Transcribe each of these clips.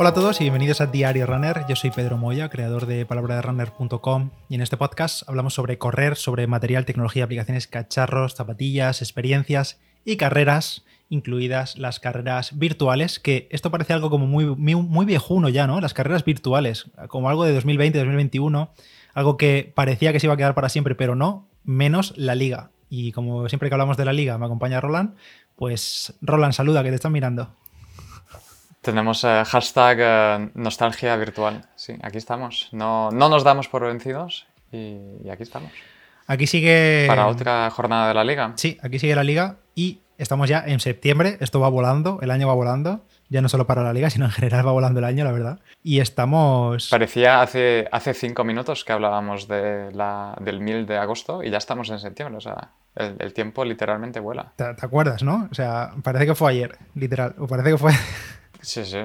Hola a todos y bienvenidos a Diario Runner. Yo soy Pedro Moya, creador de palabraderunner.com y en este podcast hablamos sobre correr, sobre material, tecnología, aplicaciones, cacharros, zapatillas, experiencias y carreras, incluidas las carreras virtuales, que esto parece algo como muy, muy, muy viejuno ya, ¿no? Las carreras virtuales, como algo de 2020, 2021, algo que parecía que se iba a quedar para siempre, pero no, menos la liga. Y como siempre que hablamos de la liga me acompaña Roland, pues Roland, saluda, que te están mirando. Tenemos eh, hashtag eh, nostalgia virtual. Sí, aquí estamos. No, no nos damos por vencidos y, y aquí estamos. Aquí sigue. Para otra jornada de la liga. Sí, aquí sigue la liga y estamos ya en septiembre. Esto va volando, el año va volando. Ya no solo para la liga, sino en general va volando el año, la verdad. Y estamos. Parecía hace, hace cinco minutos que hablábamos de la, del 1000 de agosto y ya estamos en septiembre. O sea, el, el tiempo literalmente vuela. ¿Te, ¿Te acuerdas, no? O sea, parece que fue ayer, literal. O parece que fue. Sí, sí.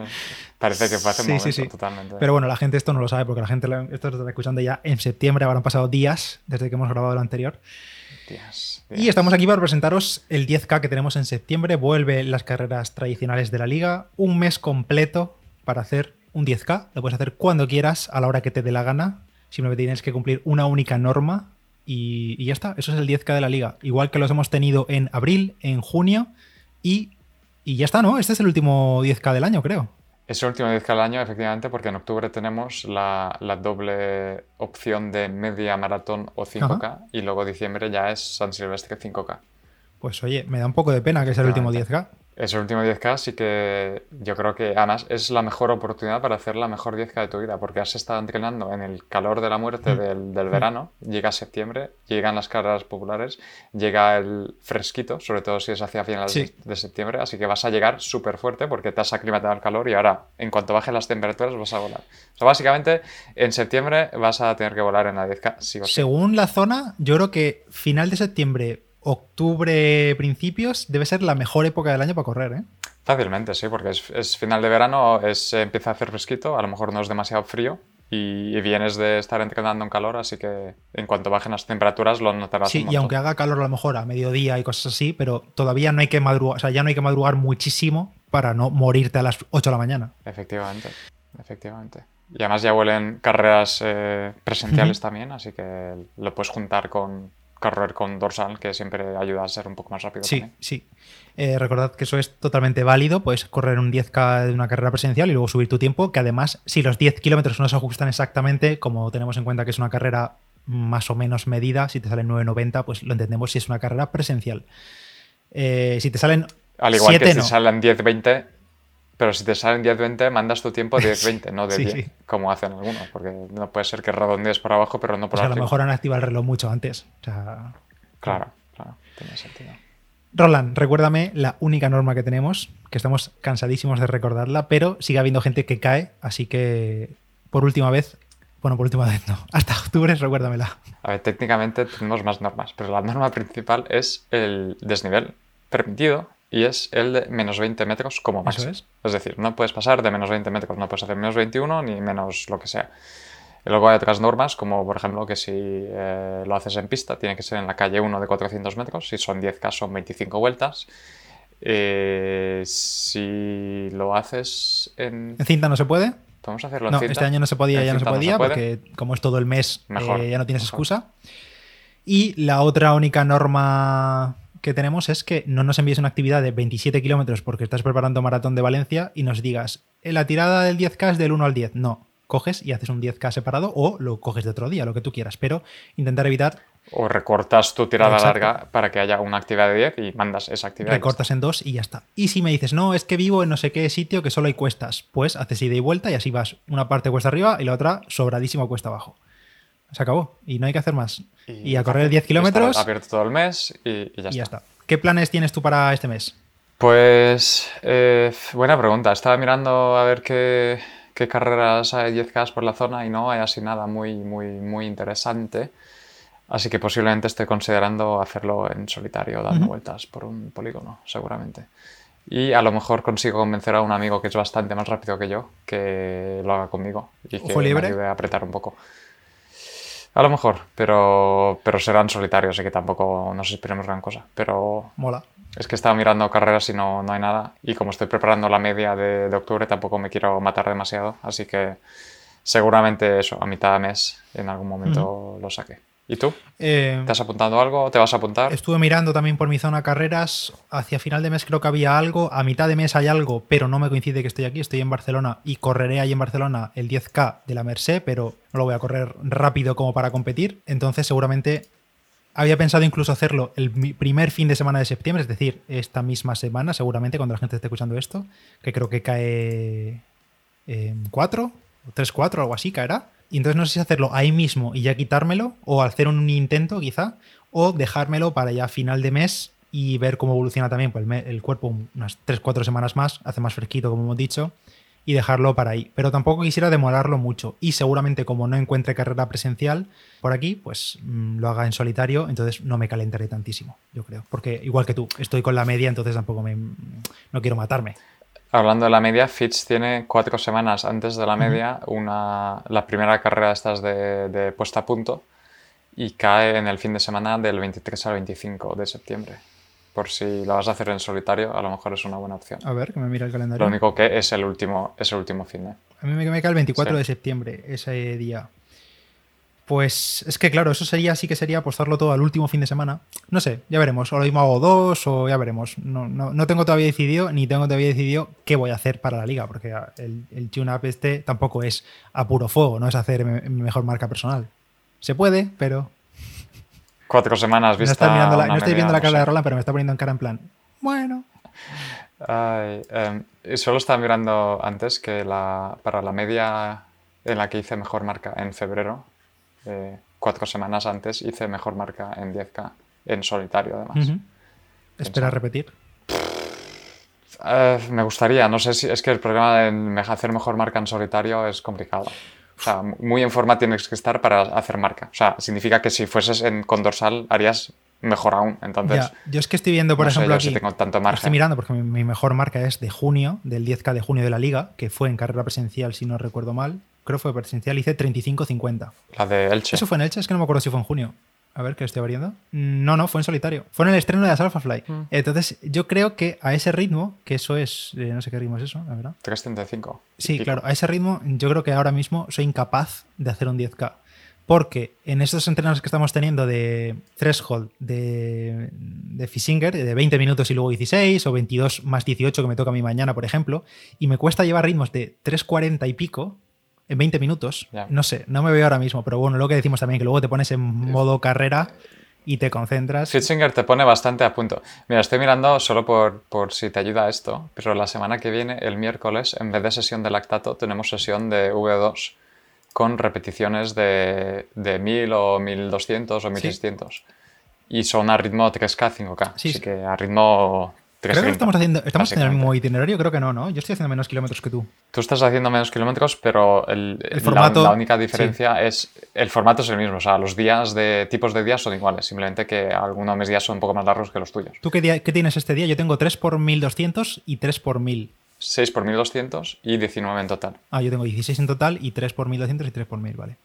Parece que fue hace un Sí, momento, sí, sí. totalmente. Pero bueno, la gente esto no lo sabe porque la gente lo- esto lo está escuchando ya en septiembre. Habrán pasado días desde que hemos grabado lo anterior. Días, Y estamos aquí para presentaros el 10K que tenemos en septiembre. Vuelve las carreras tradicionales de la liga. Un mes completo para hacer un 10K. Lo puedes hacer cuando quieras, a la hora que te dé la gana. Simplemente tienes que cumplir una única norma y, y ya está. Eso es el 10K de la liga. Igual que los hemos tenido en abril, en junio y, y ya está, ¿no? Este es el último 10K del año, creo. Es el último 10 al año, efectivamente, porque en octubre tenemos la, la doble opción de media maratón o 5K y luego diciembre ya es San Silvestre 5K. Pues oye, me da un poco de pena que sea el último 10K. Es el último 10K, así que yo creo que además es la mejor oportunidad para hacer la mejor 10K de tu vida, porque has estado entrenando en el calor de la muerte Mm. del, del verano, llega septiembre, llegan las carreras populares, llega el fresquito, sobre todo si es hacia finales Sí. de- de septiembre, así que vas a llegar súper fuerte porque te has aclimatado al calor y ahora, en cuanto bajen las temperaturas, vas a volar. O sea, básicamente, en septiembre vas a tener que volar en la 10K, sí o sí. Según la zona, yo creo que final de septiembre, octubre, principios, debe ser la mejor época del año para correr, ¿eh? Fácilmente, sí, porque es, es final de verano, es, eh, empieza a hacer fresquito, a lo mejor no es demasiado frío y, y vienes de estar entrenando en calor, así que en cuanto bajen las temperaturas lo notarás Sí, un y aunque haga calor a lo mejor a mediodía y cosas así, pero todavía no hay que madrugar, o sea, ya no hay que madrugar muchísimo para no morirte a las 8 de la mañana. Efectivamente, efectivamente. Y además ya huelen carreras eh, presenciales también, así que lo puedes juntar con correr con dorsal, que siempre ayuda a ser un poco más rápido Sí, también. sí. Eh, recordad que eso es totalmente válido, puedes correr un 10K de una carrera presencial y luego subir tu tiempo, que además, si los 10 kilómetros no se ajustan exactamente, como tenemos en cuenta que es una carrera más o menos medida, si te salen 9.90, pues lo entendemos si es una carrera presencial. Eh, si te salen Al igual 7 que si salen 10-20, pero si te salen 10-20, mandas tu tiempo 10-20, no de Sí, 10, sí. como hacen algunos, porque no puede ser que redondees por abajo, pero no por Pues a lo arriba. mejor han activado el reloj mucho antes. O sea, Claro, claro, tiene sentido. Roland, recuérdame la única norma que tenemos, que estamos cansadísimos de recordarla, pero sigue habiendo gente que cae, así que por última vez, bueno, por última vez no, hasta octubre recuérdamela. A ver, técnicamente tenemos más normas, pero la norma principal es el desnivel permitido y es el de menos 20 metros como máximo. es. decir, no puedes pasar de menos 20 metros, no puedes hacer menos 21 ni menos lo que sea. Y luego hay otras normas, como por ejemplo que si eh, lo haces en pista, tiene que ser en la calle 1 de 400 metros, si son 10K son 25 vueltas. Eh, si lo haces en... ¿En cinta no se puede? ¿Podemos hacerlo en No, cinta? este año no se podía, En ya no se cinta no se podía, porque como es todo el mes, Mejor, eh, ya no tienes mejor. excusa. Y la otra única norma que tenemos es que no nos envíes una actividad de 27 kilómetros porque estás preparando maratón de Valencia y nos digas, "Eh, la tirada del 10K es del 1 al 10. No, coges y haces un 10K separado o lo coges de otro día, lo que tú quieras, pero intentar evitar O recortas tu tirada Exacto. larga para que haya una actividad de 10 y mandas esa actividad. recortas en dos y ya está. Y si me dices, no, es que vivo en no sé qué sitio que solo hay cuestas, pues haces ida y vuelta y así vas una parte cuesta arriba y la otra sobradísimo cuesta abajo. Se acabó y no hay que hacer más. está. Y, a correr 10 Está kilómetros abierto todo el mes y, y ya, y ya está. está. ¿Qué planes tienes tú para este mes? Pues, eh, buena pregunta. Estaba mirando a ver qué, qué carreras hay 10K por la zona y no hay así nada muy, muy, muy interesante. Así que posiblemente esté considerando hacerlo en solitario, dando vueltas por un polígono, seguramente. Y a lo mejor consigo convencer a un amigo que es bastante más rápido que yo que lo haga conmigo y que ¿Ojo libre? me ayude a apretar un poco. A lo mejor, pero, pero serán solitarios, así que tampoco nos esperemos gran cosa. Pero Mola. Es que estaba mirando carreras y no, no hay nada. Y como estoy preparando la media de, de octubre, tampoco me quiero matar demasiado. Así que seguramente eso, a mitad de mes, en algún momento lo saqué. ¿Y tú? Eh, ¿Te has apuntado algo? ¿Te vas a apuntar? Estuve mirando también por mi zona carreras. Hacia final de mes creo que había algo. A mitad de mes hay algo, pero no me coincide que estoy aquí. Estoy en Barcelona y correré ahí en Barcelona el 10K de la Merced, pero no lo voy a correr rápido como para competir. Entonces, seguramente había pensado incluso hacerlo el primer fin de semana de septiembre, es decir, esta misma semana, seguramente, cuando la gente esté escuchando esto, que creo que cae en 4 o 3-4, algo así caerá. Y entonces no sé si hacerlo ahí mismo y ya quitármelo, o hacer un intento quizá, o dejármelo para ya final de mes y ver cómo evoluciona también pues, el, cuerpo unas 3-4 semanas más, hace más fresquito como hemos dicho, y dejarlo para ahí. Pero tampoco quisiera demorarlo mucho y seguramente como no encuentre carrera presencial por aquí, pues mm, lo haga en solitario, entonces no me calentaré tantísimo, yo creo. Porque igual que tú, estoy con la media, entonces tampoco me, no quiero matarme. Hablando de la media, Fitch tiene cuatro semanas antes de la media una, la primera carrera de estas de, de puesta a punto y cae en el fin de semana del 23 al 25 de septiembre. Por si la vas a hacer en solitario, a lo mejor es una buena opción. A ver, que me mira el calendario. Lo único que es el último, es el último fin de. A mí me, me cae el 24 Sí. de septiembre, ese día. Pues es que claro, eso sería, sí que sería apostarlo todo al último fin de semana. No sé, ya veremos. O lo mismo hago dos, o ya veremos. No, no, no tengo todavía decidido, ni tengo todavía decidido qué voy a hacer para la liga, porque el, el tune-up este tampoco es a puro fuego, no es hacer mejor marca personal. Se puede, pero. Cuatro semanas No, vista. mirando la- no estoy viendo la no cara de Roland, pero me está poniendo en cara en plan. Bueno. Ay, em, solo estaba mirando antes que la, para la media en la que hice mejor marca en febrero, eh, cuatro semanas antes hice mejor marca en 10K, en solitario además. Espera repetir. Eh, me gustaría, no sé si es que el problema de hacer mejor marca en solitario es complicado. O sea, muy en forma tienes que estar para hacer marca. O sea, significa que si fueses en, con dorsal harías mejor aún. Entonces, Ya, yo es que estoy viendo, por no ejemplo, aquí. si tengo tanto Estoy mirando porque mi, mi mejor marca es de junio, del 10K de junio de la liga, que fue en carrera presencial, si no recuerdo mal. Creo fue presencial, hice 35-50. La de Elche. ¿Eso fue en Elche? Es que no me acuerdo si fue en junio. A ver, que estoy abriendo. No, no, fue en solitario. Fue en el estreno de las Alphafly. Mm. Entonces, yo creo que a ese ritmo, que eso es. eh, no sé qué ritmo es eso, la verdad. 335. Sí, claro, a ese ritmo yo creo que ahora mismo soy incapaz de hacer un 10K. Porque en estos entrenos que estamos teniendo de threshold de, de Fisinger, de 20 minutos y luego 16, o 22 más 18 que me toca a mí mañana, por ejemplo, y me cuesta llevar ritmos de 3.40 y pico en 20 minutos, no sé, no me veo ahora mismo, pero bueno, lo que decimos también, que luego te pones en modo carrera y te concentras. Fitzinger te pone bastante a punto. Mira, estoy mirando solo por, por si te ayuda esto, pero la semana que viene, el miércoles, en vez de sesión de lactato, tenemos sesión de V2 con repeticiones de, de 1000 o 1200 o 1600. Y son a ritmo 3K, 5K. Sí, así sí. que a ritmo 3 Creo que estamos haciendo, estamos en el mismo itinerario, creo que no, ¿no? Yo estoy haciendo menos kilómetros que tú. Tú estás haciendo menos kilómetros, pero el, El la- formato, la, única diferencia es el formato es el mismo. O sea, los días de tipos de días son iguales, simplemente que algunos de mis días son un poco más largos que los tuyos. ¿Tú qué, día- qué tienes este día? Yo tengo 3 por 1200 y 3 por 1000. 6 por 1200 y 19 en total. Ah, yo tengo 16 en total y 3 por 1200 y 3 por 1000, vale.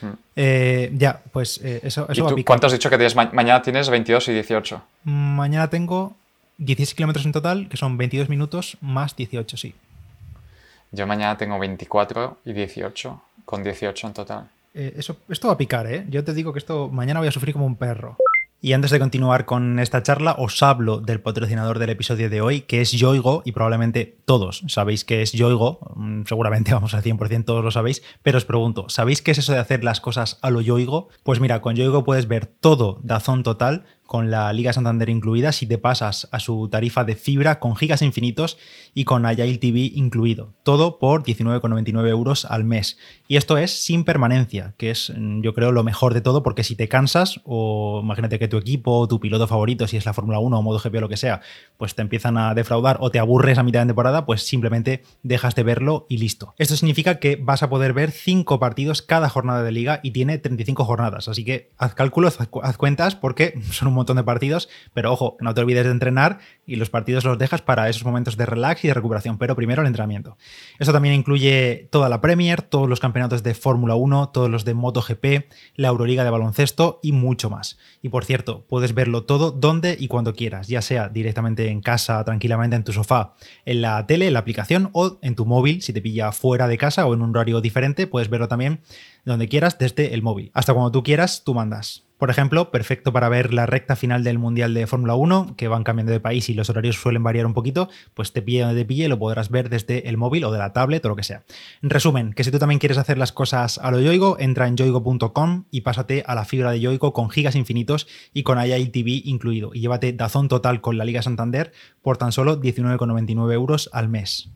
Mm. Eh, ya, pues eh, eso, ¿Y eso va a tú picar. cuánto has dicho que tienes? Ma- mañana tienes 22 y 18. Mañana tengo 16 kilómetros en total, que son 22 minutos más 18, sí. Yo mañana tengo 24 y 18, con 18 en total. Eh, eso, esto va a picar, ¿eh? Yo te digo que esto mañana voy a sufrir como un perro. Y antes de continuar con esta charla, os hablo del patrocinador del episodio de hoy, que es Yoigo, y probablemente todos sabéis que es Yoigo, mm, seguramente vamos al 100% todos lo sabéis, pero os pregunto, ¿sabéis qué es eso de hacer las cosas a lo Yoigo? Pues mira, con Yoigo puedes ver todo Dazón total, con la Liga Santander incluida, si te pasas a su tarifa de fibra con gigas infinitos y con Agile TV incluido. Todo por 19,99 euros al mes. Y esto es sin permanencia, que es mm, yo creo lo mejor de todo, porque si te cansas, o imagínate que tu equipo, o tu piloto favorito, si es la Fórmula 1 o MotoGP o lo que sea, pues te empiezan a defraudar o te aburres a mitad de temporada, pues simplemente dejas de verlo y listo. Esto significa que vas a poder ver 5 partidos cada jornada de liga y tiene 35 jornadas. Así que haz cálculos, haz, haz cuentas, porque son un montón de partidos, pero ojo, no te olvides de entrenar y los partidos los dejas para esos momentos de relax y de recuperación, pero primero el entrenamiento. Eso también incluye toda la Premier, todos los campeonatos de Fórmula 1, todos los de MotoGP, la Euroliga de baloncesto y mucho más. Y por cierto, puedes verlo todo donde y cuando quieras, ya sea directamente en casa, tranquilamente en tu sofá, en la tele, en la aplicación o en tu móvil, si te pilla fuera de casa o en un horario diferente, puedes verlo también donde quieras desde el móvil. Hasta cuando tú quieras, tú mandas. Por ejemplo, perfecto para ver la recta final del Mundial de Fórmula 1, que van cambiando de país y los horarios suelen variar un poquito, pues te pille donde te pille lo podrás ver desde el móvil o de la tablet o lo que sea. En resumen, que si tú también quieres hacer las cosas a lo Yoigo, entra en yoigo.com y pásate a la fibra de Yoigo con gigas infinitos y con TV incluido. Y llévate Dazón total con la Liga Santander por tan solo 19,99 euros al mes.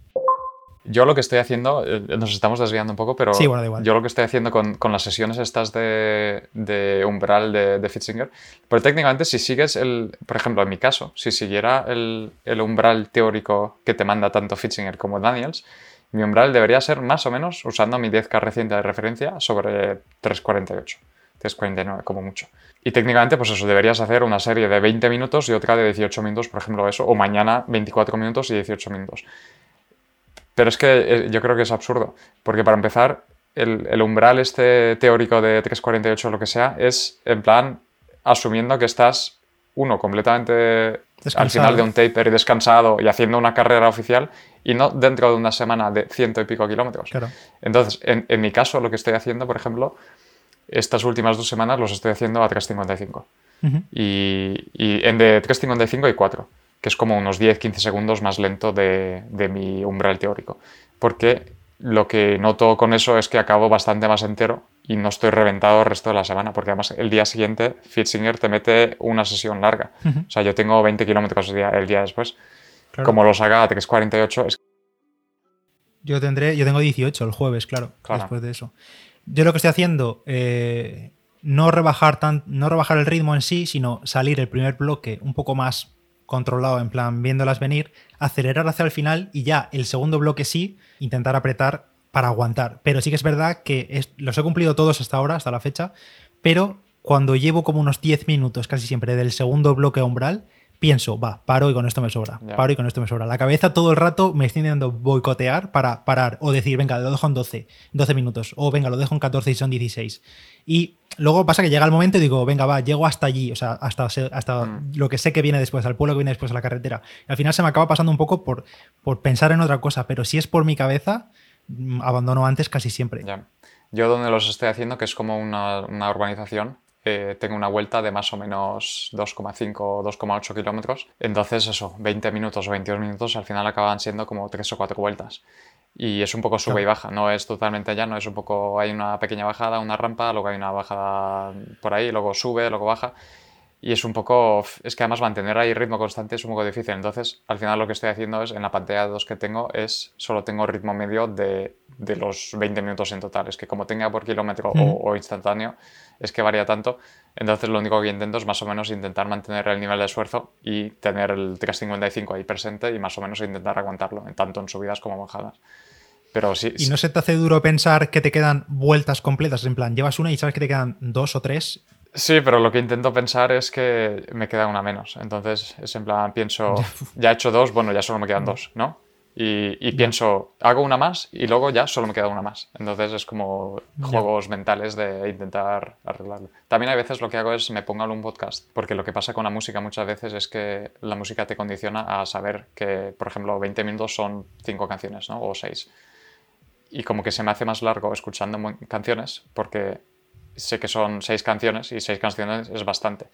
Yo lo que estoy haciendo, eh, nos estamos desviando un poco, pero sí, bueno, igual. yo lo que estoy haciendo con, con las sesiones estas de, de umbral de, de Fitzinger, pero técnicamente si sigues el, por ejemplo, en mi caso, si siguiera el, el umbral teórico que te manda tanto Fitzinger como Daniels, mi umbral debería ser más o menos, usando mi 10K reciente de referencia, sobre 348, 349 como mucho. Y técnicamente, pues eso, deberías hacer una serie de 20 minutos y otra de 18 minutos, por ejemplo, eso, o mañana 24 minutos y 18 minutos. Pero es que eh, yo creo que es absurdo, porque para empezar, el, umbral este teórico de 348 o lo que sea es en plan asumiendo que estás, uno, completamente al final de un taper y descansado y haciendo una carrera oficial y no dentro de una semana de ciento y pico kilómetros. Entonces, en, mi caso, lo que estoy haciendo, por ejemplo, estas últimas dos semanas los estoy haciendo a 355. y, y, en de 355 hay 4 que es como unos 10-15 segundos más lento de, mi umbral teórico. Porque lo que noto con eso es que acabo bastante más entero y no estoy reventado el resto de la semana, porque además el día siguiente Fitzinger te mete una sesión larga. O sea, yo tengo 20 kilómetros el día, después. Como lo saca a 3.48 es... Yo tendré, yo tengo 18 el jueves, claro, después de eso. Yo lo que estoy haciendo, eh, no, rebajar tan, no rebajar el ritmo en sí, sino salir el primer bloque un poco más controlado, en plan viéndolas venir, acelerar hacia el final y ya el segundo bloque sí, intentar apretar para aguantar. Pero sí que es verdad que los he cumplido todos hasta ahora, hasta la fecha, pero cuando llevo como unos 10 minutos casi siempre del segundo bloque umbral, pienso, va, paro y con esto me sobra, paro y con esto me sobra. La cabeza todo el rato me está intentando boicotear para parar o decir, venga, lo dejo en 12, 12 minutos, o venga, lo dejo en 14 y son 16. Y luego pasa que llega el momento y digo, venga, va, llego hasta allí, o sea, hasta, hasta mm. lo que sé que viene después, al pueblo que viene después a la carretera. Y al final se me acaba pasando un poco por, por pensar en otra cosa, pero si es por mi cabeza, mm, abandono antes casi siempre. Yo donde los estoy haciendo, que es como una, una urbanización, eh, tengo una vuelta de más o menos 2,5 o 2,8 kilómetros. Entonces, eso, 20 minutos o 22 minutos al final acaban siendo como 3 o 4 vueltas. Y es un poco sube y baja, no es totalmente llano, es un poco, hay una pequeña bajada, una rampa, luego hay una bajada por ahí, luego sube, luego baja. Y es un poco, es que además mantener ahí ritmo constante es un poco difícil. Entonces, al final lo que estoy haciendo es, en la pantalla de dos que tengo, es solo tengo ritmo medio de, de los 20 minutos en total. Es que como tenga por kilómetro o, instantáneo, es que varía tanto. Entonces, lo único que intento es más o menos intentar mantener el nivel de esfuerzo y tener el 355 ahí presente y más o menos intentar aguantarlo, tanto en subidas como bajadas. Pero sí, ¿Y no se te hace duro pensar que te quedan vueltas completas? En plan, llevas una y sabes que te quedan dos o tres Sí, pero lo que intento pensar es que me queda una menos. Entonces, es en plan, pienso, ya he hecho dos, bueno, ya solo me quedan dos, ¿no? Y, pienso, hago una más y luego ya solo me queda una más. Entonces es como juegos mentales de intentar arreglarlo. También hay veces lo que hago es me pongo un podcast, porque lo que pasa con la música muchas veces es que la música te condiciona a saber que, por ejemplo, 20 minutos son cinco canciones, ¿no? O seis. Y como que se me hace más largo escuchando canciones porque sé que son seis canciones y seis canciones es bastante.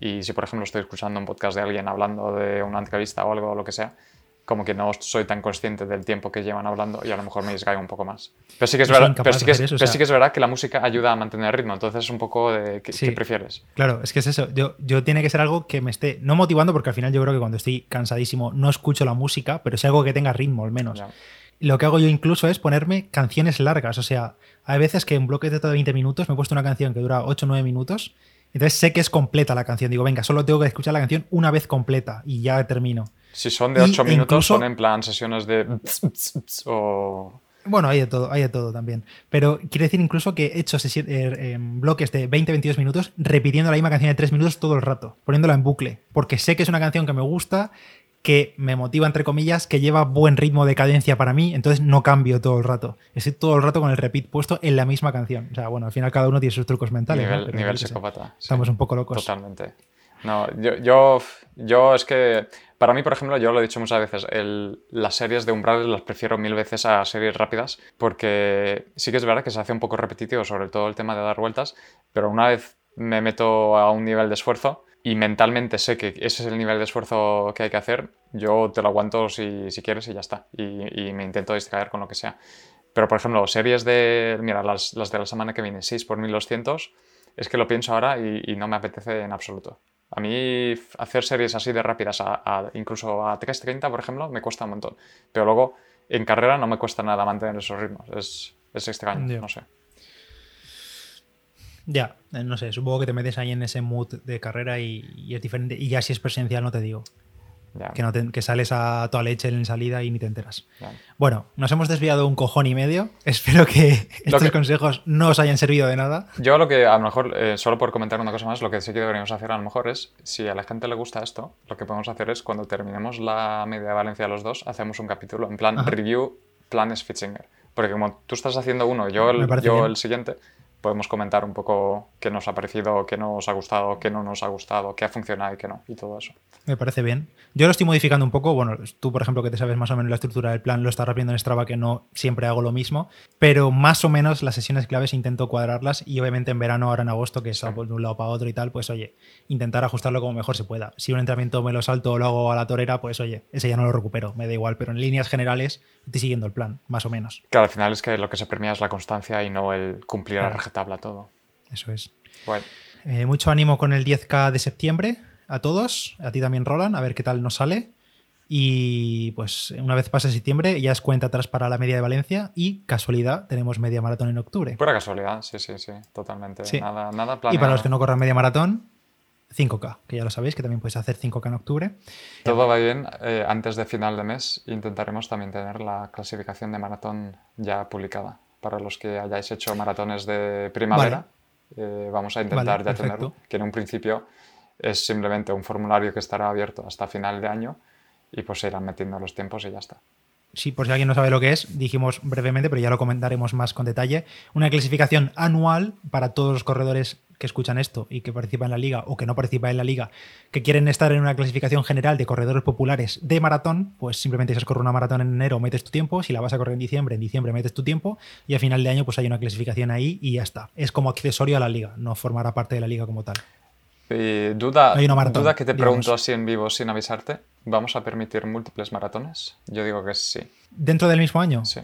Y si, por ejemplo, estoy escuchando un podcast de alguien hablando de una entrevista o algo o lo que sea, como que no soy tan consciente del tiempo que llevan hablando y a lo mejor me desgaigo un poco más. Pero sí que es, verdad, pero sí que, es, verdad que la música ayuda a mantener el ritmo, entonces es un poco de ¿qué, prefieres? Claro, es que es eso. Yo, yo tiene que ser algo que me esté, no motivando, porque al final yo creo que cuando estoy cansadísimo no escucho la música, pero es algo que tenga ritmo al menos. Lo que hago yo incluso es ponerme canciones largas, o sea, hay veces que en bloques de todo 20 minutos me he puesto una canción que dura 8 o 9 minutos. Entonces sé que es completa la canción. Digo, venga, solo tengo que escuchar la canción una vez completa y ya termino. Si son de 8 minutos, son en plan sesiones de. o. Bueno, hay de todo, hay de todo también. Pero quiero decir incluso que he hecho eh, bloques de 20-22 minutos repitiendo la misma canción de 3 minutos todo el rato, poniéndola en bucle, porque sé que es una canción que me gusta, que me motiva, entre comillas, que lleva buen ritmo de cadencia para mí, entonces no cambio todo el rato. Estoy todo el rato con el repeat puesto en la misma canción. O sea, bueno, al final cada uno tiene sus trucos mentales. Nivel, nivel psicópata. Estamos un poco locos. Totalmente. No, yo, yo, yo, es que, para mí, por ejemplo, yo lo he dicho muchas veces, las series de umbrales las prefiero mil veces a series rápidas, porque sí que es verdad que se hace un poco repetitivo sobre todo el tema de dar vueltas, pero una vez me meto a un nivel de esfuerzo y mentalmente sé que ese es el nivel de esfuerzo que hay que hacer, yo te lo aguanto si, si quieres y ya está, y, me intento distraer con lo que sea. Pero, por ejemplo, series de, mira, las, las de la semana que viene, 6 por 1200, es que lo pienso ahora y no me apetece en absoluto. A mí hacer series así de rápidas, a, incluso a 3.30, por ejemplo, me cuesta un montón. Pero luego en carrera no me cuesta nada mantener esos ritmos. Es, es extraño, no sé. Ya, eh, no sé, supongo que te metes ahí en ese mood de carrera y, y, es diferente. Y ya si es presencial, no te digo. Que, que sales a toda leche en salida y ni te enteras. Bueno, nos hemos desviado un cojón y medio. Espero que estos consejos no os hayan servido de nada. Yo lo que a lo mejor, eh, solo por comentar una cosa más, lo que sí que deberíamos hacer a lo mejor es, si a la gente le gusta esto, lo que podemos hacer es cuando terminemos la media de Valencia los dos, hacemos un capítulo en plan review planes Fitzinger. Porque como tú estás haciendo uno, yo el, yo el siguiente, podemos comentar un poco qué nos ha parecido, qué nos ha gustado, qué no nos ha gustado, qué ha funcionado y qué no, y todo eso. Me parece bien. Yo lo estoy modificando un poco. Bueno, tú, por ejemplo, que te sabes más o menos la estructura del plan, lo estás repitiendo en Strava, que no siempre hago lo mismo. Pero más o menos las sesiones claves intento cuadrarlas y obviamente en verano, ahora en agosto, que es de un lado para otro y tal, pues oye, intentar ajustarlo como mejor se pueda. Si un entrenamiento me lo salto o lo hago a la torera, pues oye, ese ya no lo recupero, me da igual. Pero en líneas generales estoy siguiendo el plan, más o menos. Claro, al final es que lo que se premia es la constancia y no el cumplir a rajatabla todo. Eso es. Bueno. Eh, mucho ánimo con el 10K de septiembre a todos, a ti también, Roland, a ver qué tal nos sale. Y pues una vez pase septiembre ya es cuenta atrás para la media de Valencia y casualidad tenemos media maratón en octubre. Pura casualidad, sí, sí, sí, totalmente. Nada, nada Y para los que no corran media maratón, 5K, que ya lo sabéis, que también puedes hacer 5K en octubre. Todo va bien. Eh, antes de final de mes intentaremos también tener la clasificación de maratón ya publicada. Para los que hayáis hecho maratones de primavera, eh, vamos a intentar ya tenerlo. Que en un principio es simplemente un formulario que estará abierto hasta final de año y pues se irán metiendo los tiempos y ya está. Sí, por si alguien no sabe lo que es, dijimos brevemente, pero ya lo comentaremos más con detalle, una clasificación anual para todos los corredores que escuchan esto y que participan en la liga o que no participan en la liga, que quieren estar en una clasificación general de corredores populares de maratón, pues simplemente si has corrido una maratón en enero metes tu tiempo, si la vas a correr en diciembre, en diciembre metes tu tiempo y a final de año pues hay una clasificación ahí y ya está. Es como accesorio a la liga, no formará parte de la liga como tal. Y duda, duda que te pregunto así en vivo sin avisarte, ¿vamos a permitir múltiples maratones? Yo digo que sí. ¿Dentro del mismo año? Sí.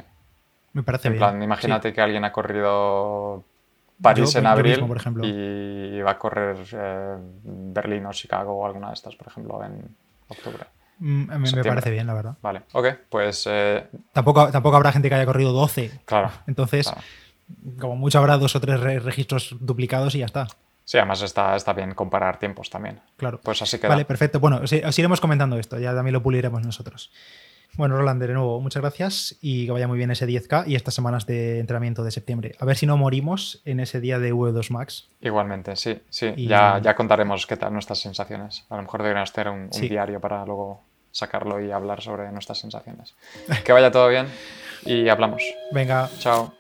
Me parece en bien. Plan, imagínate que alguien ha corrido París en abril por ejemplo. y va a correr eh, Berlín o Chicago o alguna de estas, por ejemplo, en octubre. Mm, me, parece bien, la verdad. Vale, ok, pues... Eh, tampoco, tampoco habrá gente que haya corrido 12. Claro. Entonces, como mucho habrá dos o tres registros duplicados y ya está. Sí, además está, está bien comparar tiempos también. Claro. Pues así que Vale, perfecto. Bueno, os, iremos comentando esto, ya también lo puliremos nosotros. Bueno, Roland, de nuevo, muchas gracias y que vaya muy bien ese 10K y estas semanas de entrenamiento de septiembre. A ver si no morimos en ese día de V2 Max. Igualmente, sí, sí. Ya, ya contaremos qué tal nuestras sensaciones. A lo mejor deberíamos hacer un, un diario para luego sacarlo y hablar sobre nuestras sensaciones. que vaya todo bien y hablamos. Venga. Chao.